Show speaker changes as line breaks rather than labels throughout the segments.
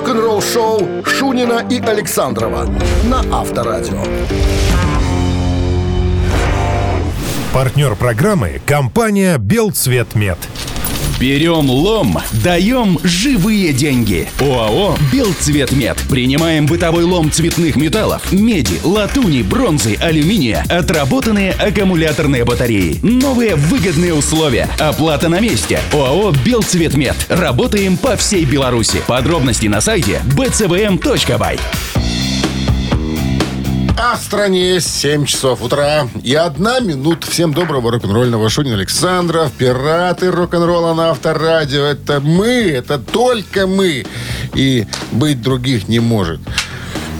Рок-н-ролл-шоу Шунина и Александрова на Авторадио.
Партнер программы – компания «Белцветмет».
Берем лом, даем живые деньги. ОАО «Белцветмет». Принимаем бытовой лом цветных металлов, меди, латуни, бронзы, алюминия, отработанные аккумуляторные батареи. Новые выгодные условия. Оплата на месте. ОАО «Белцветмет». Работаем по всей Беларуси. Подробности на сайте bcvm.by.
А в стране 7 часов утра и одна минута. Всем доброго рок-н-ролльного Шунина Александров, пираты рок-н-ролла на Авторадио. Это мы, это только мы. И быть других не может.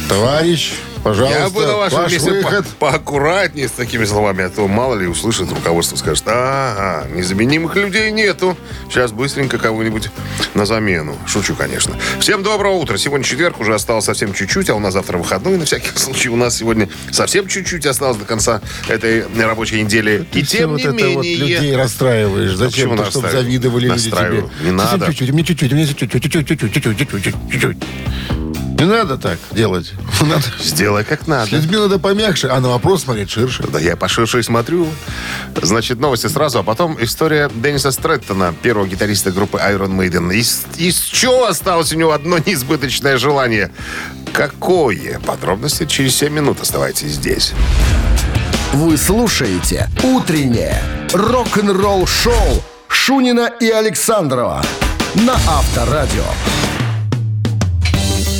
Товарищ Пожалуйста,
Я бы на вашем
ваш
месте
выход.
по- поаккуратнее с такими словами, а то мало ли услышит руководство, скажет, ага, незаменимых людей нету. Сейчас быстренько кого-нибудь на замену. Шучу, конечно. Всем доброго утра. Сегодня четверг, уже осталось совсем чуть-чуть, а у нас завтра выходной. На всякий случай у нас сегодня совсем чуть-чуть осталось до конца этой рабочей недели. И
Ты
тем
вот
не
это вот
менее...
людей расстраиваешь. Зачем?
почему
То, чтобы завидовали люди тебе.
Не надо.
чуть-чуть, мне чуть-чуть, мне чуть-чуть, чуть-чуть, чуть-чуть, чуть-чуть, чуть-чуть. Не надо так делать. Надо.
Сделай как
С
надо.
людьми надо помягче, а на вопрос смотреть ширше.
Да я поширше и смотрю. Значит, новости сразу, а потом история Денниса Стрэттона, первого гитариста группы Iron Maiden. Из, из чего осталось у него одно неизбыточное желание? Какое? Подробности через 7 минут. Оставайтесь здесь.
Вы слушаете «Утреннее рок-н-ролл-шоу» Шунина и Александрова на Авторадио.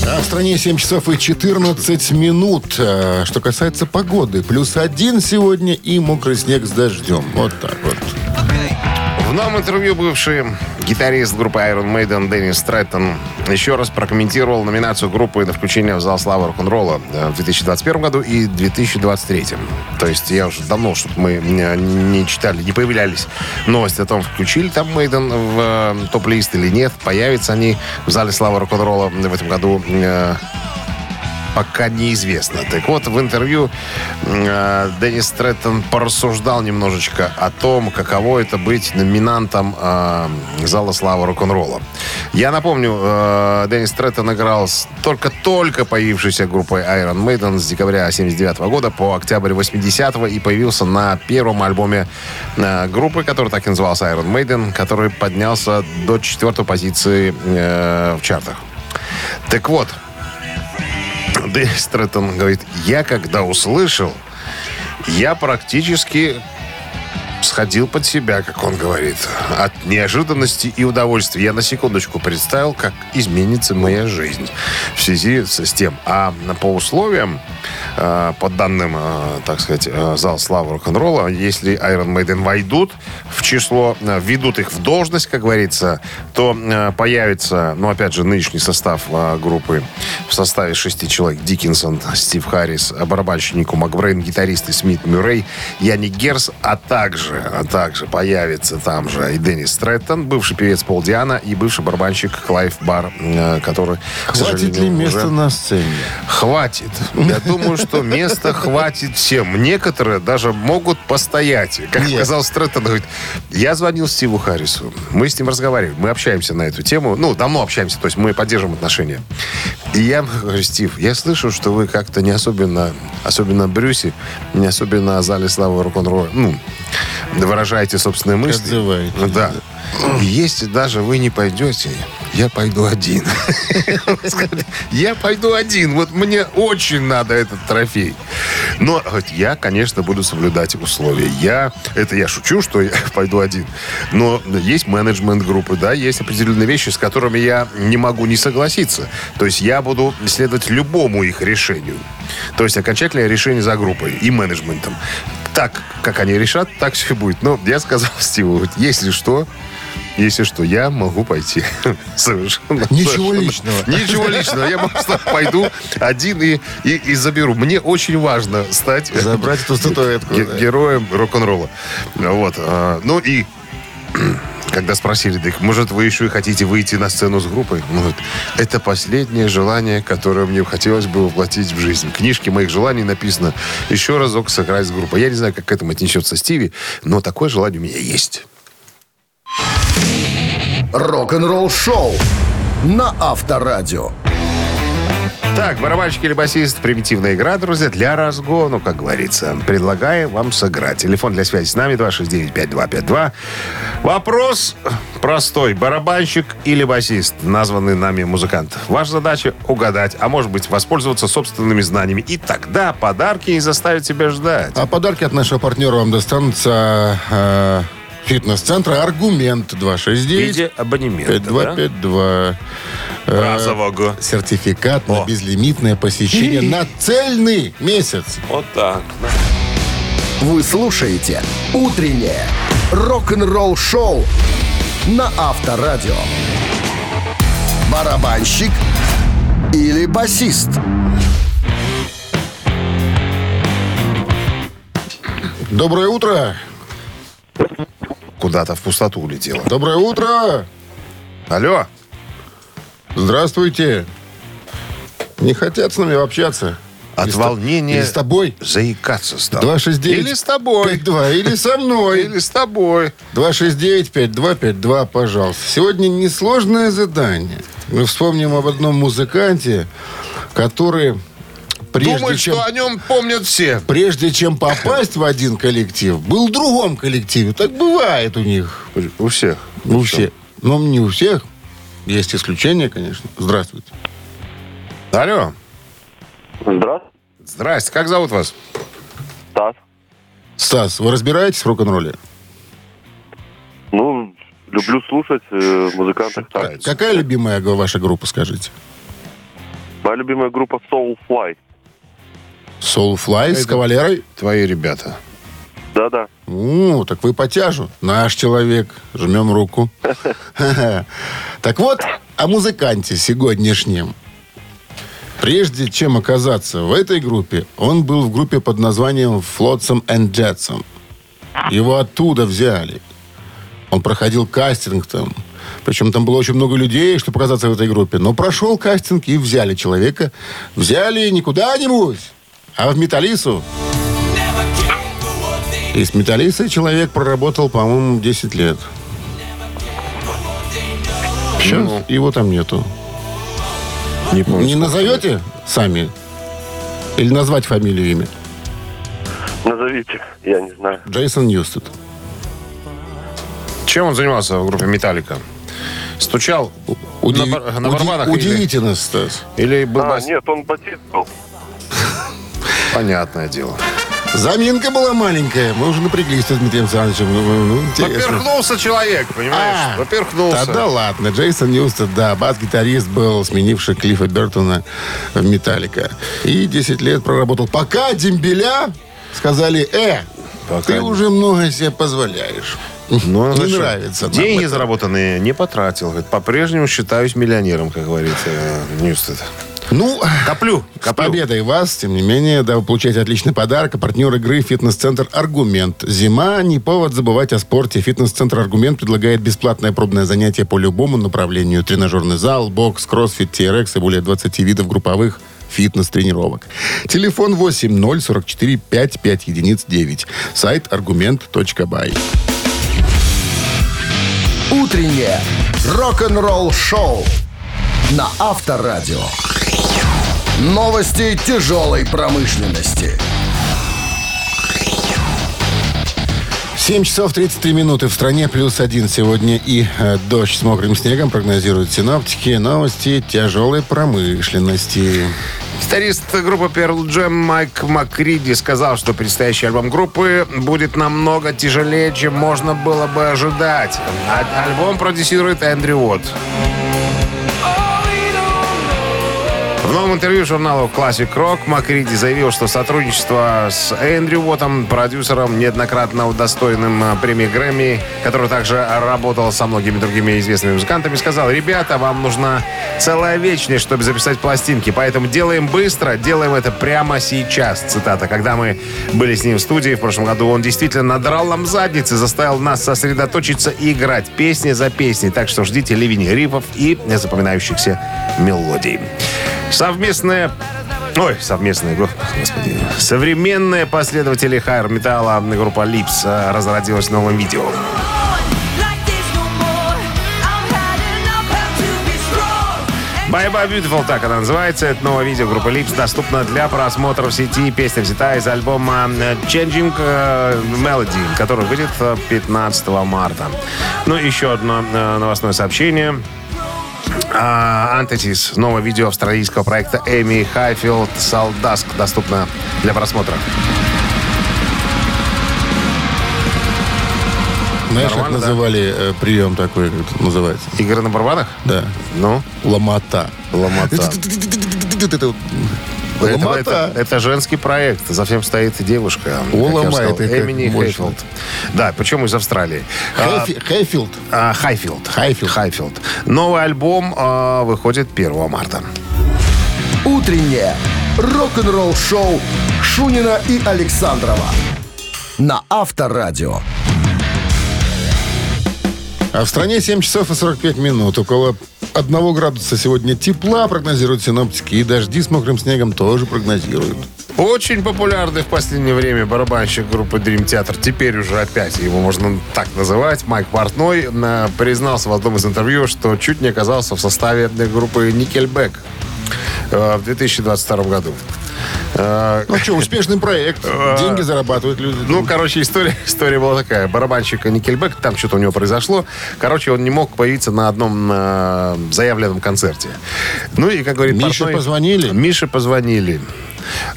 А в стране 7 часов и 14 минут. Э, Что касается погоды, плюс один сегодня и мокрый снег с дождем. Вот так вот.
В новом интервью бывший гитарист группы Iron Maiden Деннис Стрэттон еще раз прокомментировал номинацию группы на включение в зал славы рок-н-ролла э, в 2021 году и 2023. То есть я уже давно, чтобы мы не, читали, не появлялись новости о том, включили там Мейден в э, топ-лист или нет, появятся они в зале славы рок-н-ролла в этом году э, пока неизвестно. Так вот, в интервью э, Деннис Стрэттон порассуждал немножечко о том, каково это быть номинантом э, Зала славы рок-н-ролла. Я напомню, э, Деннис Стрэттон играл с только-только появившейся группой Iron Maiden с декабря 79 года по октябрь 80 и появился на первом альбоме э, группы, который так и назывался Iron Maiden, который поднялся до четвертой позиции э, в чартах. Так вот, Деннис Стрэттон говорит, я когда услышал, я практически сходил под себя, как он говорит, от неожиданности и удовольствия. Я на секундочку представил, как изменится моя жизнь в связи с тем. А по условиям, по данным, э, так сказать, э, зал славы рок-н-ролла, если Iron Maiden войдут в число, э, введут их в должность, как говорится, то э, появится, ну, опять же, нынешний состав э, группы в составе шести человек. Диккинсон, Стив Харрис, барабанщик Макбрейн, гитаристы Смит Мюррей, Яник Герс, а также, а также появится там же и Деннис Стрэттон, бывший певец Пол Ди'Анно и бывший барабанщик Клайв Бёрр, э, который,
Хватит ли места
уже-
на сцене?
Хватит. Я думаю, что места хватит всем. Некоторые даже могут постоять. Как
Нет.
сказал Стрэттон, говорит, я звонил Стиву Харрису. Мы с ним разговаривали. Мы общаемся на эту тему. Ну, давно общаемся. То есть мы поддерживаем отношения. И я говорю, Стив, я слышу, что вы как-то не особенно, особенно Брюси, не особенно о зале славы рок-н-ролла, ну, выражаете собственные мысли.
Отзываетесь,
Да. Если даже вы не пойдете, я пойду один. Я пойду один. Вот мне очень надо этот трофей. Но я, конечно, буду соблюдать условия. Я, это я шучу, что я пойду один. Но есть менеджмент группы, да, есть определенные вещи, с которыми я не могу не согласиться. То есть я буду следовать любому их решению. То есть окончательное решение за группой и менеджментом. Так, как они решат, так все и будет. Но я сказал Стиву, если что, если что, я могу пойти. Совершенно.
Ничего
совершенно.
личного.
Ничего личного. Я просто пойду один и, и, и заберу. Мне очень важно стать
Забрать эту статуэтку.
ге-
да.
героем рок-н-ролла. Вот. а, Ну и когда спросили, так может вы еще и хотите выйти на сцену с группой? Он говорит, это последнее желание, которое мне хотелось бы воплотить в жизнь. В книжке моих желаний написано еще разок сыграть с группой. Я не знаю, как к этому отнесется Стиви, но такое желание у меня есть.
Рок-н-ролл-шоу на Авторадио.
Так, барабанщик или басист, примитивная игра, друзья, для разгону, как говорится. Предлагаем вам сыграть. Телефон для связи с нами 269-5252. Вопрос простой. Барабанщик или басист, названный нами музыкант. Ваша задача угадать, а может быть воспользоваться собственными знаниями. И тогда подарки не заставят себя ждать.
А подарки от нашего партнера вам достанутся э, фитнес-центра «Аргумент»
В
269
виде абонемента, да?
5252. Э,
Разового.
Сертификат на
О.
безлимитное посещение на цельный месяц.
Вот так.
Вы слушаете «Утреннее рок-н-ролл-шоу» на Авторадио. Барабанщик или басист?
Доброе утро!
Куда-то в пустоту улетело.
Доброе утро!
Алло.
Здравствуйте! Не хотят с нами общаться?
От
Или
волнения
Или с тобой?
заикаться стал.
269
Или с тобой.
52, или со мной.
Или с тобой.
269-5252, пожалуйста. Сегодня несложное задание. Мы вспомним об одном музыканте, который прежде
Думает,
чем,
что о нем помнят все.
прежде чем попасть в один коллектив, был в другом коллективе. Так бывает у них.
У всех.
У всех. Но не у всех. Есть исключения, конечно. Здравствуйте.
Алло.
Здравствуйте,
Здрасте. Как зовут вас?
Стас.
Стас, вы разбираетесь в рок-н-ролле?
Ну, люблю слушать э, музыкантов.
Какая любимая ваша группа, скажите?
Моя любимая группа Soulfly.
Soulfly с кавалерой?
Твои ребята.
Да-да.
У, так вы по тяжу. Наш человек. Жмем руку. Так вот, о музыканте сегодняшнем. Прежде чем оказаться в этой группе, он был в группе под названием Flotsam and Jetsam. Его оттуда взяли. Он проходил кастинг там. Причем там было очень много людей, чтобы оказаться в этой группе. Но прошел кастинг и взяли человека. Взяли не куда-нибудь, а в Металлису. И с Металлисой человек проработал, по-моему, 10 лет. Сейчас его там нету.
Не помню.
Не назовете сами? Или назвать фамилию, имя?
Назовите, я не знаю.
Джейсон Ньюстед.
Чем он занимался в группе «Металлика»? Стучал
Удив-
на, бар- на барабанах или,
Удивительно, Стас.
или был
А,
бас-
нет, он басист был.
Понятное дело.
Заминка была маленькая. Мы уже напряглись с Дмитрием Александровичем. Ну, ну, интересно.
Поперхнулся человек, понимаешь?
А,
Поперхнулся.
Да, да ладно. Джейсон Ньюстед, да, бас-гитарист был, сменивший Клиффа Бертона в «Металлика». И 10 лет проработал. Пока дембеля сказали, э,
Пока
ты уже много себе позволяешь.
Ну,
не
значит,
нравится
Деньги заработанные не потратил. Говорит, По-прежнему считаюсь миллионером, как говорит э, Ньюстед.
Ну,
Коплю,
С
коплю.
победой вас, тем не менее, да, вы получаете отличный подарок. А партнер игры «Фитнес-центр Аргумент». Зима – не повод забывать о спорте. «Фитнес-центр Аргумент» предлагает бесплатное пробное занятие по любому направлению. Тренажерный зал, бокс, кроссфит, TRX и более 20 видов групповых фитнес-тренировок. Телефон 8 044 55 единиц 9. Сайт аргумент.бай.
Утреннее рок-н-ролл-шоу на Авторадио. Новости тяжелой промышленности.
7 часов 33 минуты в стране, плюс один сегодня и э, дождь с мокрым снегом прогнозируют синоптики. Новости тяжелой промышленности.
Гитарист группы Pearl Jam Майк Макриди сказал, что предстоящий альбом группы будет намного тяжелее, чем можно было бы ожидать. Альбом продюсирует Эндрю Уотт. Новом интервью журналу Classic Rock Макриди заявил, что сотрудничество с Эндрю Уоттом, продюсером, неоднократно удостоенным э, премии Грэмми, который также работал со многими другими известными музыкантами, сказал, ребята, вам нужна целая вечность, чтобы записать пластинки, поэтому делаем быстро, делаем это прямо сейчас. Цитата. Когда мы были с ним в студии в прошлом году, он действительно надрал нам задницы, заставил нас сосредоточиться и играть песни за песней. Так что ждите ливень рифов и запоминающихся мелодий. Совместная Ой, совместные, го- господи. Современные последователи хайр металла группа Липс э, разродилась новым видео. Bye Bye Beautiful, так она называется. Это новое видео группы Lips доступно для просмотра в сети. Песня взята из альбома э, Changing э, Melody, который выйдет э, 15 марта. Ну, еще одно новостное сообщение. А, Антитис. Новое видео австралийского проекта Эми Хайфилд Салдаск доступно для просмотра.
Знаешь, как
да?
называли э, прием такой, как это называется?
Игры на барабанах?
Да.
Ну,
Ломота.
ломота.
Это вот
Это, это- женский проект. За всем стоит девушка.
О,
как я
ломает,
сказал,
и как
Эмини. Хейфилд. Да, причем из Австралии. А,
Хэйфилд.
а, Хайфилд.
Хайфилд.
Хайфилд. Новый альбом а, выходит 1 марта.
Утреннее рок-н-ролл-шоу Шунина и Александрова на Авторадио.
А в стране 7 часов и 45 минут. Около 1 градуса сегодня тепла прогнозируют синоптики. И дожди с мокрым снегом тоже прогнозируют.
Очень популярный в последнее время барабанщик группы Dream Theater, теперь уже опять его можно так называть, Майк Портной, э, признался в одном из интервью, что чуть не оказался в составе группы Nickelback э, в 2022 году. Э,
Ну что, успешный проект. Деньги зарабатывают люди.
Ну, короче, история, история была такая. Барабанщик Никельбек, там что-то у него произошло. Короче, он не мог появиться на одном э, заявленном концерте. Ну и, как говорит
Мише
Портной-
позвонили?
Мише позвонили.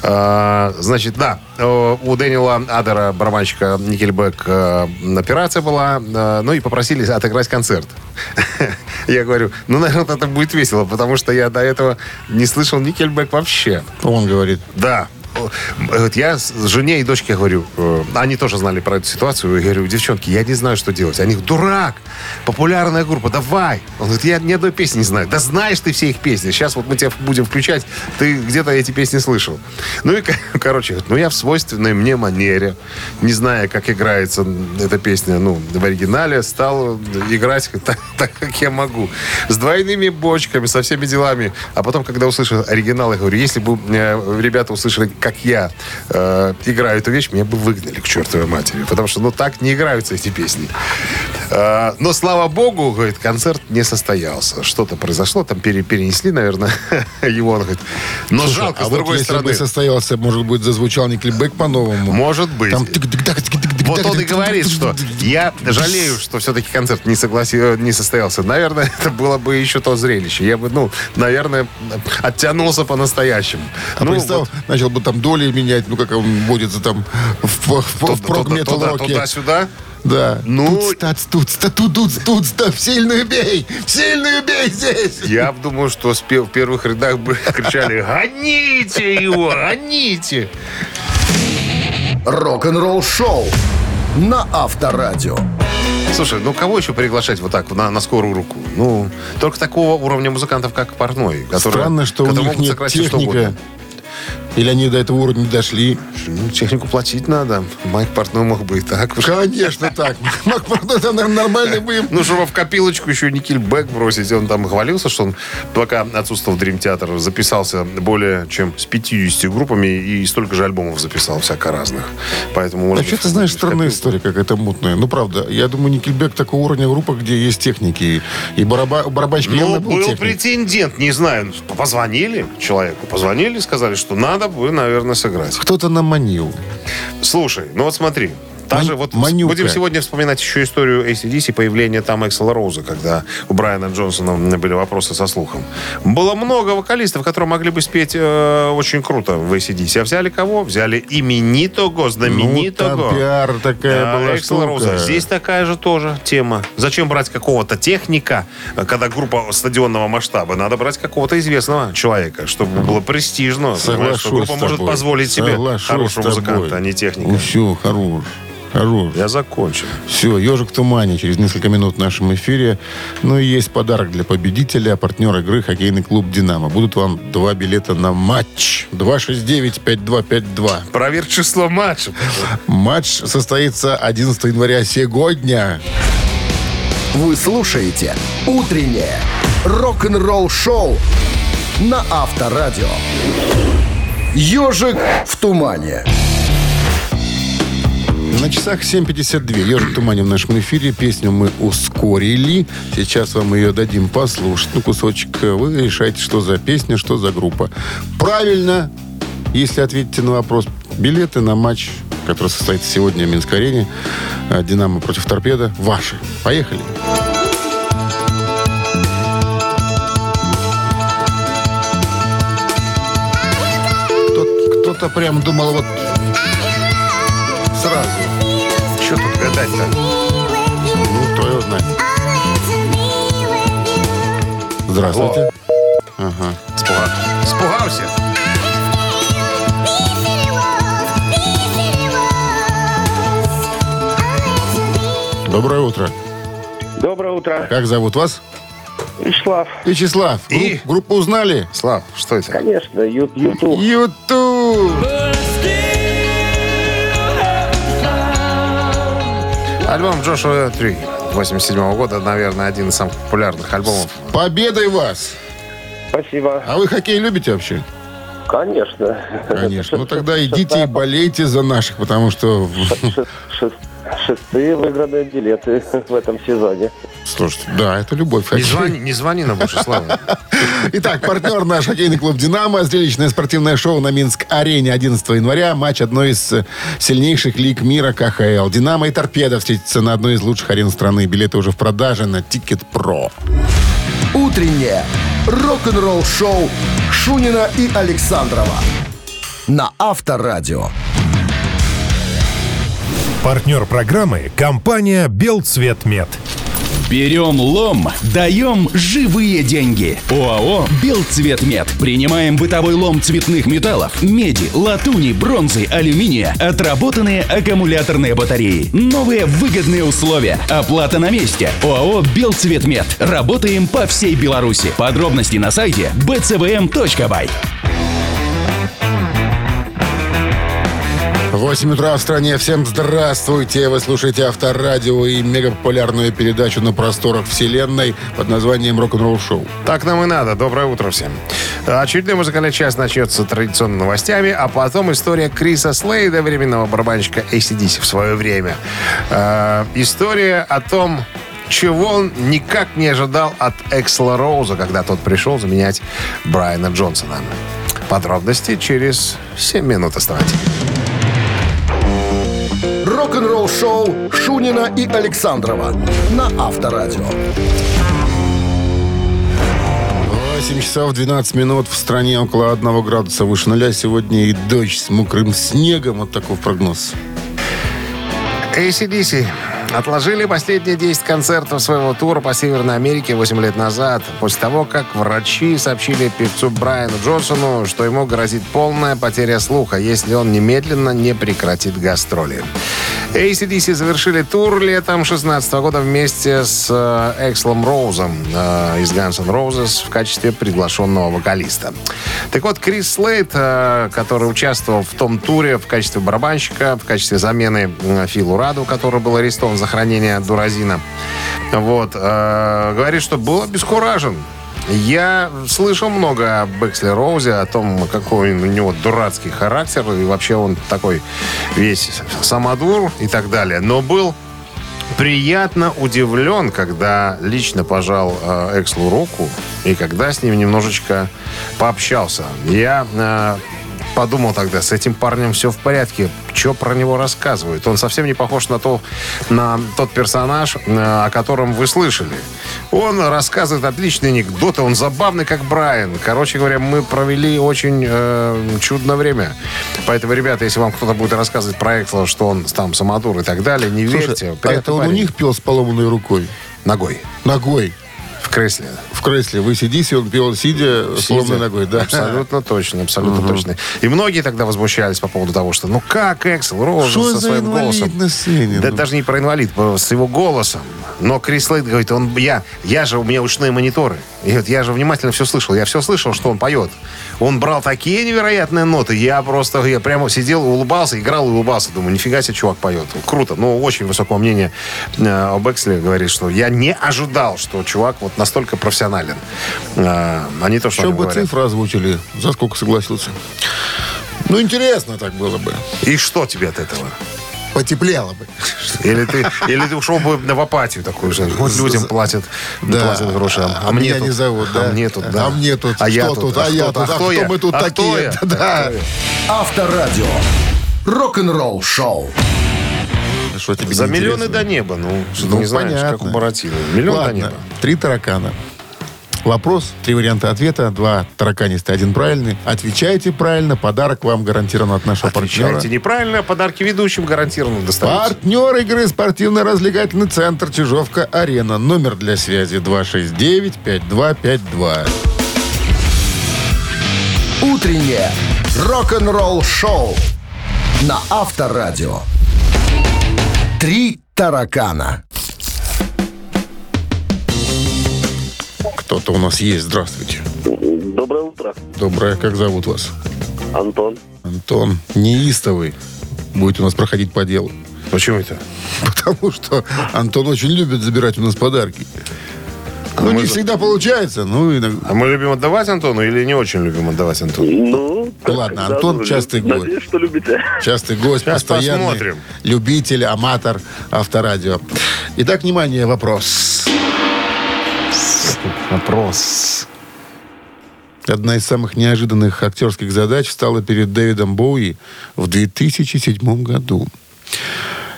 Э, значит, да, э, у Дэниела Адера, барабанщика Никельбек, э, операция была, э, ну и попросили отыграть концерт. Я говорю, ну, наверное, это будет весело, потому что я до этого не слышал Никельбек вообще.
Он говорит.
Да. Вот я жене и дочке говорю, э, они тоже знали про эту ситуацию, я говорю, девчонки, я не знаю, что делать. Они, дурак, популярная группа, давай. Он говорит, я ни одной песни не знаю. Да знаешь ты все их песни. Сейчас вот мы тебя будем включать, ты где-то эти песни слышал. Ну и, ко- короче, ну я в свойственной мне манере, не зная, как играется эта песня, ну, в оригинале, стал играть так, так, как я могу. С двойными бочками, со всеми делами. А потом, когда услышал оригинал, я говорю, если бы э, ребята услышали, как я э, играю эту вещь, меня бы выгнали к чертовой матери. Потому что, ну, так не играются эти песни. А, но, слава богу, говорит, концерт не состоялся. Что-то произошло, там перенесли, наверное, его. Он говорит, но
Слушай,
жалко,
а
с другой вот
если
стороны.
бы состоялся, может быть, зазвучал не клипбэк по-новому.
Может быть.
Там...
Вот он и говорит, что я жалею, что все-таки концерт не, согласи... Э, не состоялся. Наверное, это было бы еще то зрелище. Я бы, ну, наверное, оттянулся по-настоящему.
А
ну,
представь,
вот...
начал бы там доли менять, ну, как он будет там в, в, в, в прог-метал-роке.
Туда-сюда.
Туда, да.
Ну-
ста, тут, тут, тут, ста, в сильную бей! В сильную бей здесь!
Я думаю, что в первых рядах бы кричали «Гоните его! Гоните!»
Рок-н-ролл-шоу на Авторадио.
Слушай, ну кого еще приглашать вот так на, на скорую руку? Ну, только такого уровня музыкантов, как Портной. которые-
Странно, что у них
могут
нет
что
техника.
угодно.
Или они до этого уровня не дошли.
Ну, технику платить надо. Майк Портной мог бы и так.
Конечно, так. Мак Портной там, нормальный бы им.
Ну, чтобы в копилочку еще Никельбэк бросить. Он там хвалился, что он, пока отсутствовал Dream Theater, записался более чем с 50 группами и столько же альбомов записал всяко разных. Поэтому, может
Вообще,
быть,
ты знаешь, странная история какая-то мутная. Ну, правда, я думаю, Никельбек такого уровня группа, где есть техники. И бараба, барабанщик
Ну,
был
был претендент, не знаю. Позвонили человеку, позвонили, сказали, что надо бы, наверное, сыграть.
Кто-то наманил.
Слушай, ну вот смотри. Та
Ман-
же вот
манюка.
будем сегодня вспоминать еще историю ACDC, появления там Эксела Роуза, когда у Брайана Джонсона были вопросы со слухом. Было много вокалистов, которые могли бы спеть э, очень круто в ACDC. А взяли кого? Взяли именитого,
Ну,
знаменитого.
там пиар такая
Да,
была
Эксела Роуза. Здесь такая же тоже тема. Зачем брать какого-то техника, когда группа стадионного масштаба? Надо брать какого-то известного человека, чтобы было престижно. понимаешь, что
Соглашусь
группа может позволить себе
Соглашусь
хорошего музыканта, а не техника.
Ну, все, хорош. Хорош.
Я закончил.
Все, ежик в тумане через несколько минут в нашем эфире. Ну и есть подарок для победителя, партнер игры хоккейный клуб «Динамо». Будут вам два билета на матч. 269-5252.
Проверь число матчей.
Матч состоится 11 января сегодня. Вы слушаете «Утреннее рок-н-ролл-шоу» на Авторадио. «Ежик в тумане».
На часах 7.52. Ежик в тумане в нашем эфире. Песню мы ускорили. Сейчас вам ее дадим послушать. Ну, кусочек. Вы решаете, что за песня, что за группа. Правильно, если ответите на вопрос. Билеты на матч, который состоится сегодня в Минской арене. э, Динамо против Торпеда. Ваши. Поехали. Кто- Кто-то прям думал вот
Гадать-то?
Ну, кто его знает. Здравствуйте. Ага.
Спуга- Спугался?
Доброе утро.
Доброе утро.
Как зовут вас?
Вячеслав.
Вячеслав.
И?
Групп- группу узнали?
Слав, что это?
Конечно, Ютуб.
Ютуб.
Альбом Джошуа 3 87 года, наверное, один из самых популярных альбомов.
Победой вас.
Спасибо.
А вы хоккей любите вообще?
Конечно.
Конечно. Ну тогда идите и болейте за наших, потому что...
Шест- шест- Шестые выигранные билеты в этом сезоне.
Слушайте, да, это любовь.
Не звони, не звони нам больше, Слава.
Итак, партнер наш хоккейный клуб «Динамо». Зрелищное спортивное шоу на Минск-арене 11 января. Матч одной из э, сильнейших лиг мира КХЛ. «Динамо» и «Торпедо» встретятся на одной из лучших арен страны. Билеты уже в продаже на Ticketpro.
Утреннее рок-н-ролл-шоу Шунина и Александрова на Авторадио.
Партнер программы – компания «Белцветмет».
Берем лом, даем живые деньги. ОАО «Белцветмет». Принимаем бытовой лом цветных металлов, меди, латуни, бронзы, алюминия, отработанные аккумуляторные батареи. Новые выгодные условия. Оплата на месте. ОАО «Белцветмет». Работаем по всей Беларуси. Подробности на сайте bcvm.by.
8 утра в стране. Всем здравствуйте. Вы слушаете Авторадио и мегапопулярную передачу на просторах вселенной под названием «Рок-н-ролл шоу».
Так нам и надо. Доброе утро всем. Очередной музыкальный час начнется традиционными новостями, а потом история Криса Слейда, временного барабанщика ACDC в свое время. Э, история о том, чего он никак не ожидал от Эксла Роуза, когда тот пришел заменять Брайана Джонсона. Подробности через 7 минут оставайтесь.
Рок-н-ролл шоу Шунина и Александрова на Авторадио.
8 часов 12 минут в стране около 1 градуса выше нуля. Сегодня и дождь с мокрым снегом. Вот такой прогноз.
ACDC отложили последние 10 концертов своего тура по Северной Америке 8 лет назад, после того, как врачи сообщили певцу Брайану Джонсону, что ему грозит полная потеря слуха, если он немедленно не прекратит гастроли. ACDC завершили тур летом 16 года вместе с э, Экслом Роузом э, из Guns N' Roses в качестве приглашенного вокалиста. Так вот, Крис Слейд, э, который участвовал в том туре в качестве барабанщика, в качестве замены э, Филу Раду, который был арестован за хранение дуразина, вот, э, говорит, что был обескуражен я слышал много об Эксле Роузе, о том, какой у него дурацкий характер, и вообще он такой весь самодур и так далее. Но был приятно удивлен, когда лично пожал э, Экслу руку и когда с ним немножечко пообщался. Я э, подумал тогда, с этим парнем все в порядке. Что про него рассказывают? Он совсем не похож на, то, на тот персонаж, э, о котором вы слышали. Он рассказывает отличные анекдоты, он забавный, как Брайан. Короче говоря, мы провели очень э, чудное время. Поэтому, ребята, если вам кто-то будет рассказывать про Эксла, что он там самодур и так далее, не верьте.
а это он у них пел с поломанной рукой?
Ногой.
Ногой.
В кресле.
В кресле. Вы сидите, он пел сидя, с поломанной ногой. Да.
Абсолютно точно, абсолютно точно. И многие тогда возмущались по поводу того, что ну как Эксел Роуз со своим голосом.
на сцене?
Да
ну?
даже не про инвалид, с его голосом. Но Крис Лейд говорит, он, я, я же, у меня ушные мониторы. И вот я же внимательно все слышал. Я все слышал, что он поет. Он брал такие невероятные ноты. Я просто, я прямо сидел, улыбался, играл и улыбался. Думаю, нифига себе чувак поет. Круто. Ну, очень высокого мнения э, об Эксле говорит, что я не ожидал, что чувак вот настолько профессионален. Э, а не то, что
Еще бы
говорят.
цифры озвучили. За сколько согласился? Ну, интересно так было бы.
И что тебе от этого?
потеплело бы.
Или ты, или ты ушел бы в апатию такую же. Вот людям платят, платят гроши, а, а мне
меня
тут,
не зовут, да?
А мне тут, да.
А мне тут,
а я
что тут, а я тут, а
кто я?
мы тут
А
такие?
я?
Да.
Авторадио. Рок-н-ролл шоу.
Что тебе
За миллионы до неба. Ну, что
Ну,
ты не знаешь,
понятно.
как у Буратино. Миллион до
Ладно,
неба.
три таракана. Вопрос, три варианта ответа, два тараканистые, один правильный. Отвечайте правильно, подарок вам гарантирован от нашего партнера.
Отвечайте неправильно, подарки ведущим гарантированно достаются.
Партнер игры спортивно-развлекательный центр Чижовка-Арена. Номер для связи 269-5252.
Утреннее рок-н-ролл шоу на Авторадио. Три таракана.
Кто-то у нас есть. Здравствуйте.
Доброе утро,
Доброе. Как зовут вас?
Антон.
Антон. Неистовый. Будет у нас проходить по делу.
Почему это?
Потому что Антон очень любит забирать у нас подарки. Ну, не всегда получается. Ну, иногда...
А мы любим отдавать Антону или не очень любим отдавать Антону?
Ну, как
Ладно, Антон
ну,
частый гость.
Надеюсь, что любите.
Частый гость,
Сейчас
постоянный
посмотрим.
любитель, аматор авторадио. Итак, внимание, вопрос.
Вопрос.
Одна из самых неожиданных актерских задач стала перед Дэвидом Боуи в 2007 году.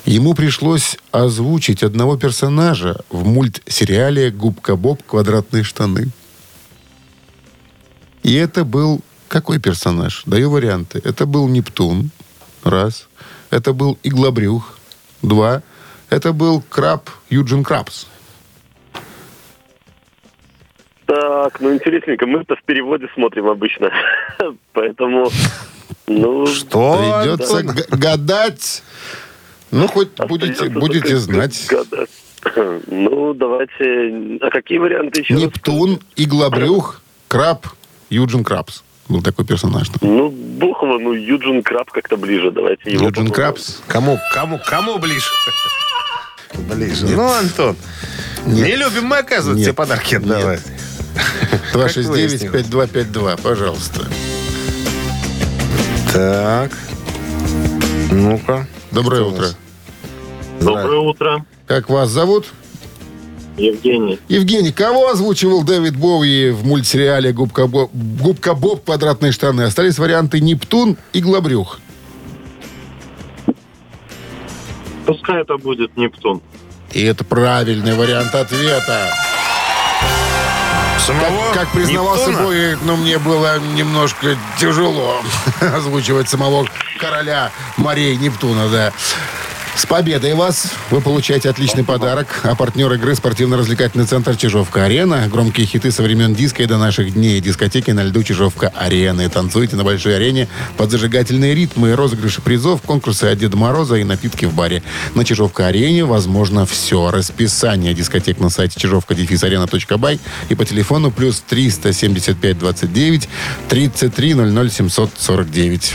Ему пришлось озвучить одного персонажа в мультсериале «Губка Боб. Квадратные штаны». И это был какой персонаж? Даю варианты. Это был Нептун. Раз. Это был Иглобрюх. Два. Это был краб Юджин Крабс.
Так, ну интересненько. Мы-то в переводе смотрим обычно. Поэтому, ну...
Что?
Придется г- гадать. Ну, хоть будете,
остается
будете
только
знать.
Ну, давайте... А какие варианты еще?
Нептун, Иглобрюх, Краб, Юджин Крабс. Был такой персонаж. там.
Ну, бог его, ну, Юджин Краб как-то ближе. Давайте его
Юджин
попробуем.
Крабс.
Кому, кому, кому ближе? Ближе. Ну, Антон, не любим мы, оказывается,
Нет.
тебе подарки отдавать.
269-5252, пожалуйста.
Так. Ну-ка.
Доброе утро.
Доброе утро.
Как вас зовут?
Евгений.
Евгений, кого озвучивал Дэвид Боуи в мультсериале «Губка Боб», «Губка Боб. Квадратные штаны»? Остались варианты Нептун и Глобрюх.
Пускай это будет Нептун.
И это правильный вариант ответа.
Самого
Как, как признавался
Нептуна?
Бои, ну, мне было немножко тяжело озвучивать самого короля морей Нептуна, да. С победой вас! Вы получаете отличный подарок. А партнер игры спортивно-развлекательный центр «Чижовка-арена». Громкие хиты со времен диска и до наших дней. Дискотеки на льду «Чижовка-арены». Танцуйте на большой арене под зажигательные ритмы, розыгрыши призов, конкурсы от Деда Мороза и напитки в баре. На «Чижовка-арене» возможно все. Расписание дискотек на сайте чижовка-арена.бай и по телефону плюс 375 29 33 00 749.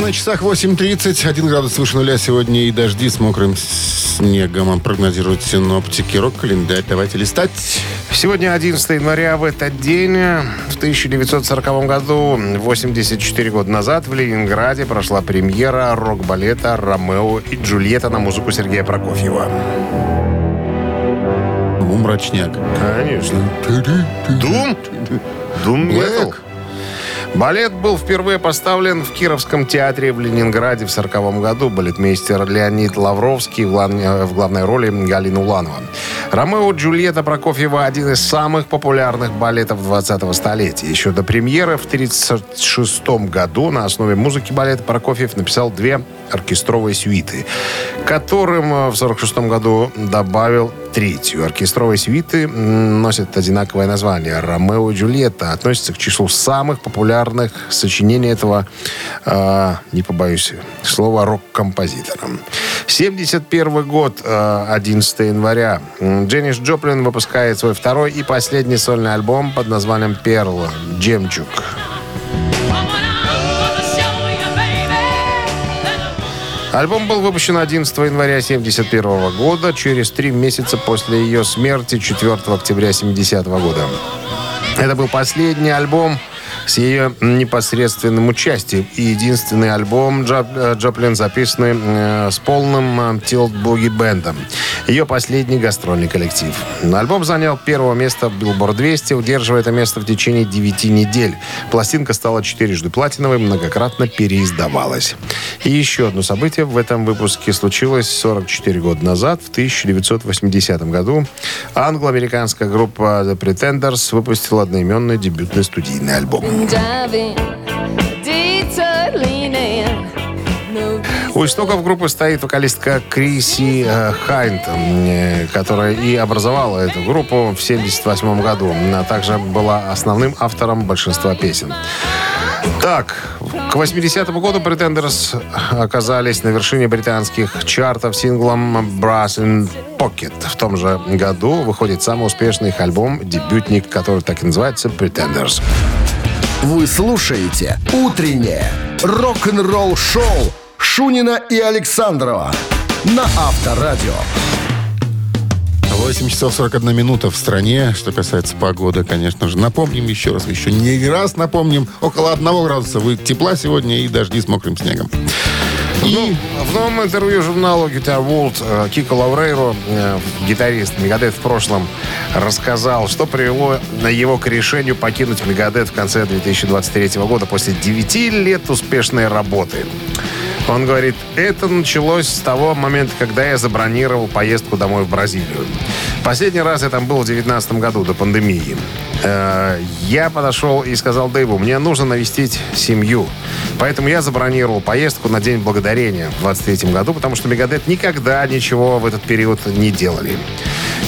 На часах 8.30, 1 градус выше нуля сегодня и дожди с мокрым снегом. Прогнозируют синоптики. Рок-календарь. Давайте листать.
Сегодня 11 января в этот день, в 1940 году, 84 года назад, в Ленинграде прошла премьера рок-балета «Ромео и Джульетта» на музыку Сергея Прокофьева.
Ну, мрачняк.
Конечно. Дум? Дум.
Блэк.
Балет был впервые поставлен в Кировском театре в Ленинграде в 1940 году. Балетмейстер Леонид Лавровский в главной, роли Галина Уланова. «Ромео Джульетта» Прокофьева – один из самых популярных балетов 20-го столетия. Еще до премьеры в 1936 году на основе музыки балета Прокофьев написал две оркестровые сюиты, которым э, в 1946 году добавил третью. Оркестровые сюиты носят одинаковое название. «Ромео и Джульетта» относится к числу самых популярных сочинений этого, э, не побоюсь слова, рок-композитора. 71 год, э, 11 января. М, Дженнис Джоплин выпускает свой второй и последний сольный альбом под названием «Перл. Джемчуг». Альбом был выпущен 11 января 1971 года, через три месяца после ее смерти, 4 октября 1970 года. Это был последний альбом с ее непосредственным участием и единственный альбом Джап- э, Джоплин, записанный э, с полным Тилт Буги Бендом. Ее последний гастрольный коллектив. Альбом занял первое место в Billboard 200, удерживая это место в течение 9 недель. Пластинка стала четырежды платиновой, многократно переиздавалась. И еще одно событие в этом выпуске случилось 44 года назад, в 1980 году. Англо-американская группа The Pretenders выпустила одноименный дебютный студийный альбом. У истоков группы стоит вокалистка Криси э, Хайнт, э, которая и образовала эту группу в 1978 году. Она также была основным автором большинства песен. Так, к 80-му году Pretenders оказались на вершине британских чартов синглом Brass in Pocket. В том же году выходит самый успешный их альбом, дебютник, который так и называется Pretenders.
Вы слушаете «Утреннее рок-н-ролл-шоу» Шунина и Александрова на Авторадио.
8 часов 41 минута в стране. Что касается погоды, конечно же. Напомним еще раз, еще не раз напомним. Около 1 градуса будет тепла сегодня и дожди с мокрым снегом.
И в новом интервью журналу Guitar World Кико Лаврейро, э, гитарист Мегадет в прошлом, рассказал, что привело его к решению покинуть Мегадет в конце 2023 года после 9 лет успешной работы. Он говорит, это началось с того момента, когда я забронировал поездку домой в Бразилию. Последний раз я там был в 2019 году, до пандемии. Э, Я подошел и сказал Дэйву, мне нужно навестить семью. Поэтому я забронировал поездку на День Благодарения в 23 году, потому что Мегадет никогда ничего в этот период не делали.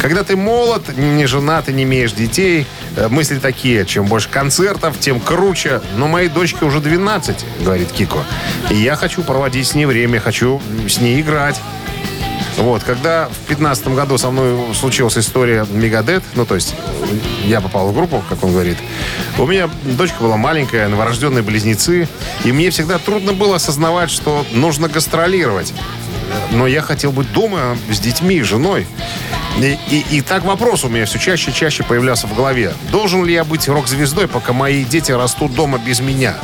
Когда ты молод, не женат и не имеешь детей, э, мысли такие, чем больше концертов, тем круче. Но моей дочке уже 12, говорит Кико. И я хочу проводить с ней время, хочу с ней играть. Вот, когда в 15 году со мной случилась история Мегадет, ну, то есть я попал в группу, как он говорит, у меня дочка была маленькая, новорожденные близнецы, и мне всегда трудно было осознавать, что нужно гастролировать. Но я хотел быть дома с детьми, женой. И, и- и так вопрос у меня все чаще и чаще появлялся в голове. Должен ли я быть рок-звездой, пока мои дети растут дома без меня?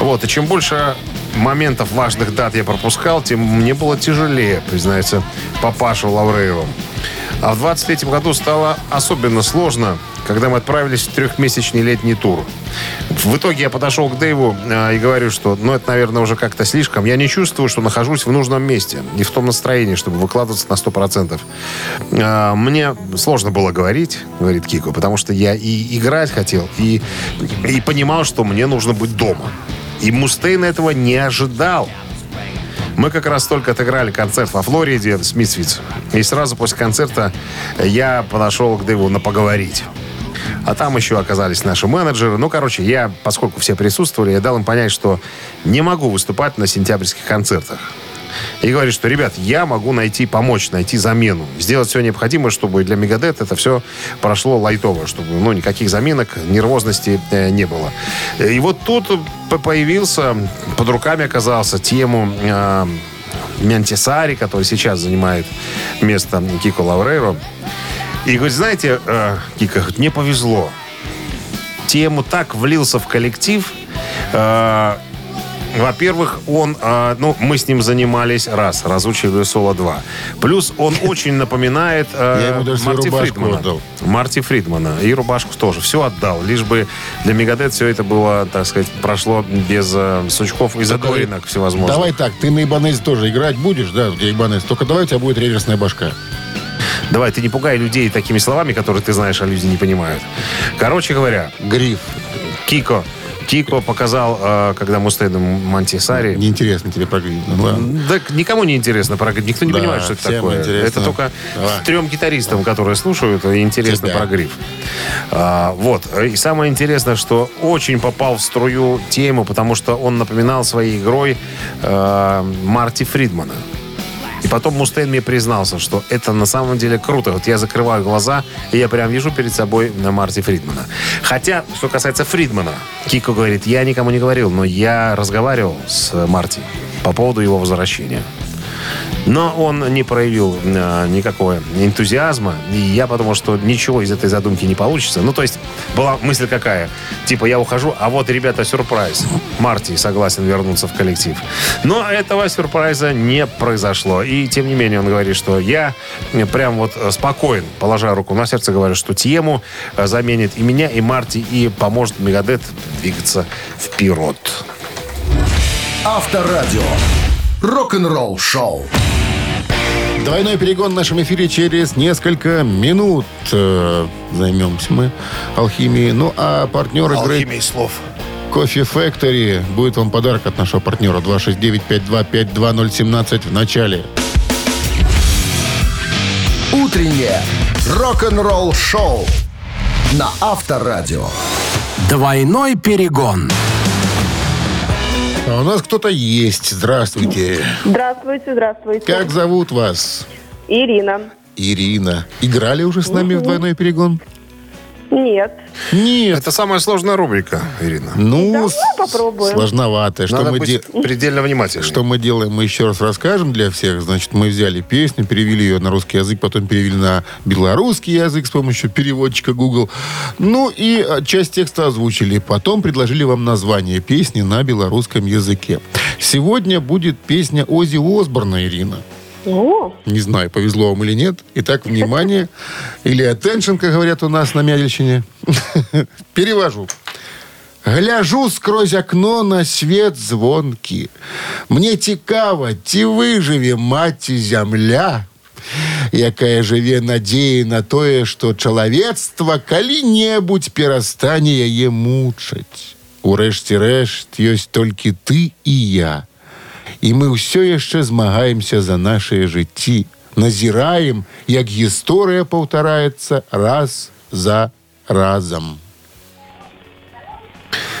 Вот, и чем больше моментов важных дат я пропускал, тем мне было тяжелее, признается папаша Лаврееву. А в 23 году стало особенно сложно, когда мы отправились в трехмесячный летний тур. В итоге я подошел к Дэйву э, и говорю, что, ну, это, наверное, уже как-то слишком. Я не чувствую, что нахожусь в нужном месте и в том настроении, чтобы выкладываться на 100%. Э, мне сложно было говорить, говорит Кико, потому что я и играть хотел, и, и понимал, что мне нужно быть дома. И Мустейн этого не ожидал. Мы как раз только отыграли концерт во Флориде с Мисфиц. И сразу после концерта я подошел к Дэйву на поговорить. А там еще оказались наши менеджеры. Ну, короче, я, поскольку все присутствовали, я дал им понять, что не могу выступать на сентябрьских концертах. И говорит, что, ребят, я могу найти, помочь, найти замену. Сделать все необходимое, чтобы для Мегадет это все прошло лайтово, чтобы ну, никаких заминок, нервозности э, не было. И вот тут появился, под руками оказался тему э, Мянтисари, который сейчас занимает место Кико Лаврейро. И говорит, знаете, э, Кика, говорит, мне повезло. Тему так влился в коллектив. э, во-первых, он, э, ну, мы с ним занимались раз, разучивали соло 2. Плюс он очень напоминает э,
Я ему даже свою
Марти Фридмана.
отдал.
Марти Фридмана. И рубашку тоже. Все отдал. Лишь бы для Мегадет все это было, так сказать, прошло без э, сучков и закоринок всевозможных.
Давай так, ты на Ибанезе тоже играть будешь, да, тебя Ибанез. Только давай у тебя будет реверсная башка.
Давай, ты не пугай людей такими словами, которые ты знаешь, а люди не понимают. Короче говоря,
Гриф.
Кико. Кико показал, э, когда мы стоим Мантисари.
Неинтересно тебе про Гриф.
Да никому не интересно про гриф. Никто не
Да,
понимает, что это такое.
интересно.
Это только
Давай.
трем гитаристам, которые слушают, интересно
Тебя.
про гриф. А, вот. И самое интересное, что очень попал в струю тему, потому что он напоминал своей игрой э, Марти Фридмана. И потом Мустейн мне признался, что это на самом деле круто. Вот я закрываю глаза, и я прям вижу перед собой на Марти Фридмана. Хотя, что касается Фридмана, Кико говорит, я никому не говорил, но я разговаривал с Марти. по поводу его возвращения. Но он не проявил э, никакого энтузиазма. И я подумал, что ничего из этой задумки не получится. Ну, то есть, была мысль какая? Типа, я ухожу, а вот, ребята, сюрприз. Марти согласен вернуться в коллектив. Но этого сюрприза не произошло. И, тем не менее, он говорит, что я прям вот спокоен, положа руку на сердце, говорю, что тему э, заменит и меня, и Марти, и поможет Мегадет двигаться вперед.
Авторадио. Рок-н-ролл шоу.
Двойной перегон в нашем эфире через несколько минут. Э, Займемся мы алхимией. Ну, а партнер игры
Алхимией слов.
Кофе Factory будет вам подарок от нашего партнера 269-5252017 в начале.
Утреннее рок-н-ролл шоу на Авторадио.
Двойной перегон.
А у нас кто-то есть. Здравствуйте.
Здравствуйте, здравствуйте.
Как зовут вас?
Ирина.
Ирина. Играли уже с нами в двойной перегон?
Нет.
Нет.
Это самая сложная рубрика, Ирина.
Ну,
Давай
с-
попробуем.
сложновато. Что
Надо
мы,
быть
де-
предельно внимательным.
что мы делаем, мы еще раз расскажем для всех. Значит, мы взяли песню, перевели ее на русский язык, потом перевели на белорусский язык с помощью переводчика Google. Ну и э, часть текста озвучили. Потом предложили вам название песни на белорусском языке. Сегодня будет песня Ози Осборна, Ирина.
О,
Не знаю, повезло вам или нет. Итак, внимание. Или attention, как говорят у нас на Мядельщине. Перевожу. Гляжу скрозь окно на свет звонки. Мне цікаво, ці выжыве маці зямля, якая жыве надзея на тое, што чалавецтва калі-небудзь перастане яе мучаць. Урэшце рэшт ёсць толькі ты і я. І мы ўсё яшчэ змагаемся за нашыя жыцці. Назіраем, як гісторыя паўтараецца раз за разом.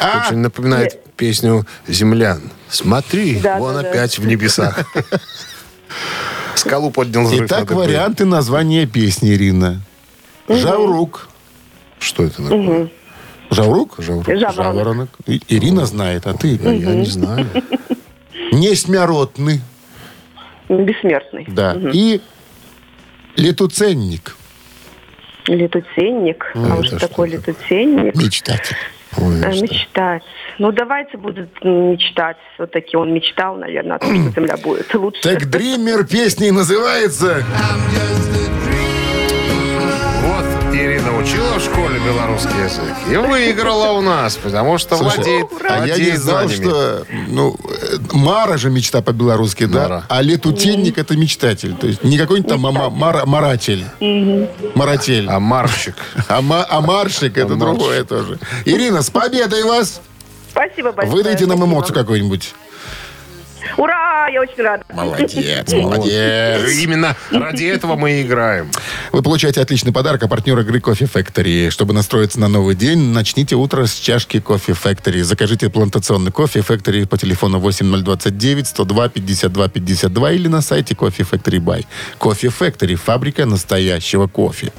А,
Очень напоминает песню «Землян». Смотри,
Да,
вон
да, да.
опять в небесах. Скалу поднял взрыв.
Итак,
надо было.
варианты названия песни, Ирина. Жаурук.
Что это такое?
Жаурук?
Жаворонок.
Жаворонок. И- Ирина знает, а ты?
Я не знаю.
Несмяротный.
бессмертный.
Да. И летуценник.
Летуценник.
Ну,
а
это
что такое летуценник?
Мечтатель.
Ой, что-
Мечтать. Ну, давайте будет м, мечтать. Все-таки он мечтал, наверное, о том, что земля будет лучше.
Так Дример песни называется.
Вот Ирина учила в школе белорусский язык и выиграла у нас, потому что
Слушай,
владеет,
а я не
владеет
знал,
знаниями.
что ну, э, Мара же мечта по-белорусски, да? А летутенник это мечтатель. То есть не какой-нибудь там ама- мара- маратель. Маратель.
А марщик.
А, ма- а маршик это
А
другое тоже. Ирина, с победой вас!
Спасибо большое.
Выдайте нам эмоцию какую-нибудь.
Ура! Я очень рада.
Молодец, молодец.
Именно ради этого мы и играем.
Вы получаете отличный подарок, а партнер игры Кофе Factory. Чтобы настроиться на новый день, начните утро с чашки Кофе Factory. Закажите плантационный кофе Factory по телефону 8029 102 52 52 или на сайте Кофе Factory Buy. Кофе Factory – фабрика настоящего кофе.